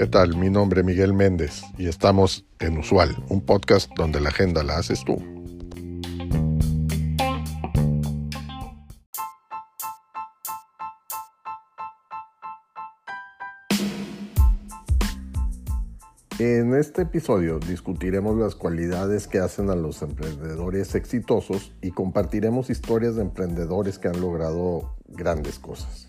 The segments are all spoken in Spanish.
¿Qué tal? Mi nombre es Miguel Méndez y estamos en Usual, un podcast donde la agenda la haces tú. En este episodio discutiremos las cualidades que hacen a los emprendedores exitosos y compartiremos historias de emprendedores que han logrado grandes cosas.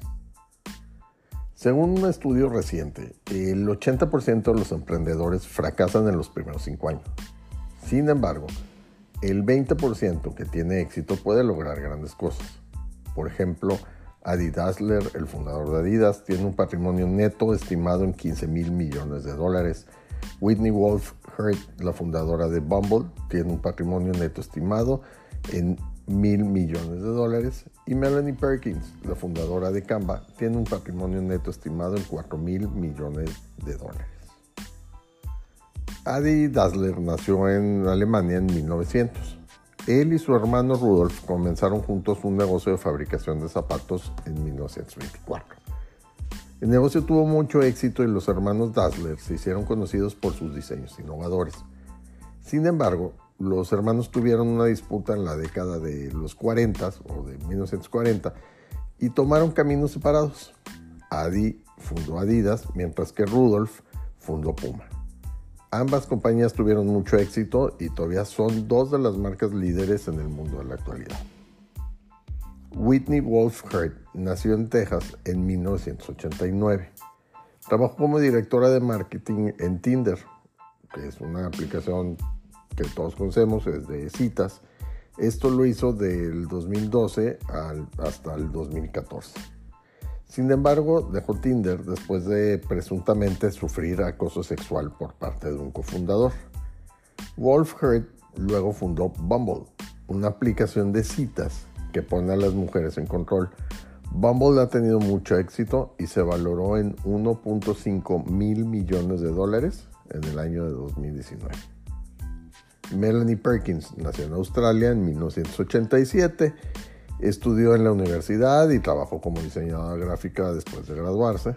Según un estudio reciente, el 80% de los emprendedores fracasan en los primeros 5 años. Sin embargo, el 20% que tiene éxito puede lograr grandes cosas. Por ejemplo, Adi Dassler, el fundador de Adidas, tiene un patrimonio neto estimado en 15 mil millones de dólares Whitney Wolf Hurt, la fundadora de Bumble, tiene un patrimonio neto estimado en mil millones de dólares. Y Melanie Perkins, la fundadora de Canva, tiene un patrimonio neto estimado en 4 mil millones de dólares. Adi Dassler nació en Alemania en 1900. Él y su hermano Rudolf comenzaron juntos un negocio de fabricación de zapatos en 1924. El negocio tuvo mucho éxito y los hermanos Dassler se hicieron conocidos por sus diseños innovadores. Sin embargo, los hermanos tuvieron una disputa en la década de los 40 o de 1940 y tomaron caminos separados. Adi fundó Adidas, mientras que Rudolf fundó Puma. Ambas compañías tuvieron mucho éxito y todavía son dos de las marcas líderes en el mundo de la actualidad. Whitney Wolf Hurt nació en Texas en 1989. Trabajó como directora de marketing en Tinder, que es una aplicación que todos conocemos, es de citas. Esto lo hizo del 2012 hasta el 2014. Sin embargo, dejó Tinder después de presuntamente sufrir acoso sexual por parte de un cofundador. Wolf Hurt luego fundó Bumble, una aplicación de citas que pone a las mujeres en control. Bumble ha tenido mucho éxito y se valoró en 1.5 mil millones de dólares en el año de 2019. Melanie Perkins nació en Australia en 1987, estudió en la universidad y trabajó como diseñadora gráfica después de graduarse.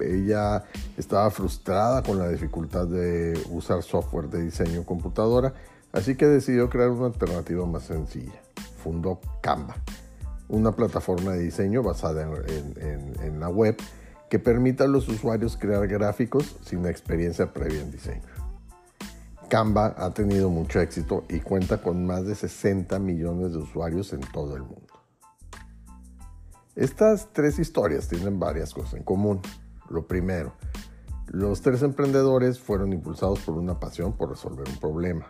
Ella estaba frustrada con la dificultad de usar software de diseño en computadora, así que decidió crear una alternativa más sencilla fundó Canva, una plataforma de diseño basada en, la web que permite a los usuarios crear gráficos sin experiencia previa en diseño. Canva ha tenido mucho éxito y cuenta con más de 60 millones de usuarios en todo el mundo. Estas tres historias tienen varias cosas en común. Lo primero, los tres emprendedores fueron impulsados por una pasión por resolver un problema.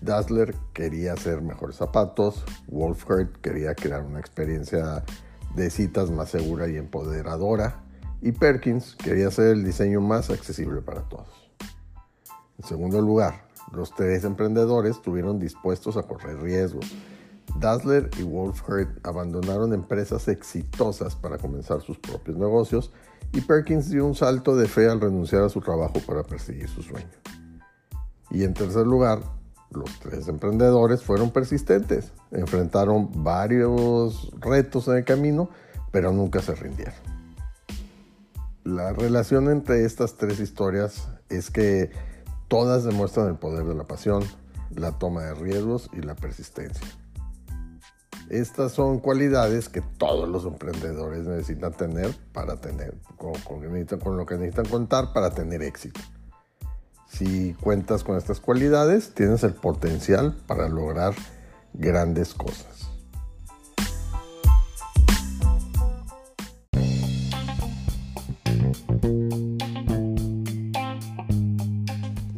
Dassler quería hacer mejores zapatos, Wolfhard quería crear una experiencia de citas más segura y empoderadora, y Perkins quería hacer el diseño más accesible para todos. En segundo lugar, los tres emprendedores estuvieron dispuestos a correr riesgos. Dassler y Wolfhard abandonaron empresas exitosas para comenzar sus propios negocios y Perkins dio un salto de fe al renunciar a su trabajo para perseguir su sueño. Y en tercer lugar, los tres emprendedores fueron persistentes, enfrentaron varios retos en el camino, pero nunca se rindieron. La relación entre estas tres historias es que todas demuestran el poder de la pasión, la toma de riesgos y la persistencia. Estas son cualidades que todos los emprendedores necesitan tener para tener, con, con lo que necesitan contar para tener éxito. Si cuentas con estas cualidades, tienes el potencial para lograr grandes cosas.